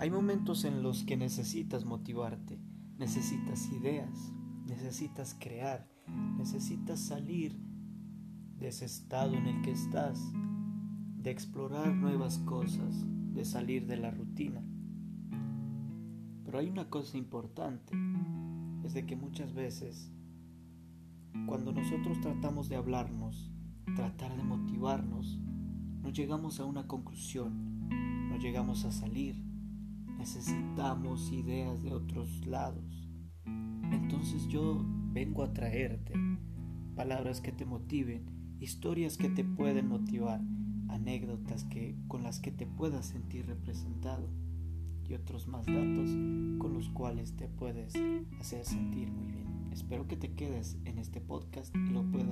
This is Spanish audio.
Hay momentos en los que necesitas motivarte, necesitas ideas, necesitas crear, necesitas salir de ese estado en el que estás, de explorar nuevas cosas, de salir de la rutina. Pero hay una cosa importante, es de que muchas veces, cuando nosotros tratamos de hablarnos, tratar de motivarnos, no llegamos a una conclusión, no llegamos a salir, necesitamos ideas de otros lados. Entonces yo vengo a traerte palabras que te motiven, historias que te pueden motivar, anécdotas que con las que te puedas sentir representado y otros más datos con los cuales te puedes hacer sentir muy bien. Espero que te quedes en este podcast y lo puedas.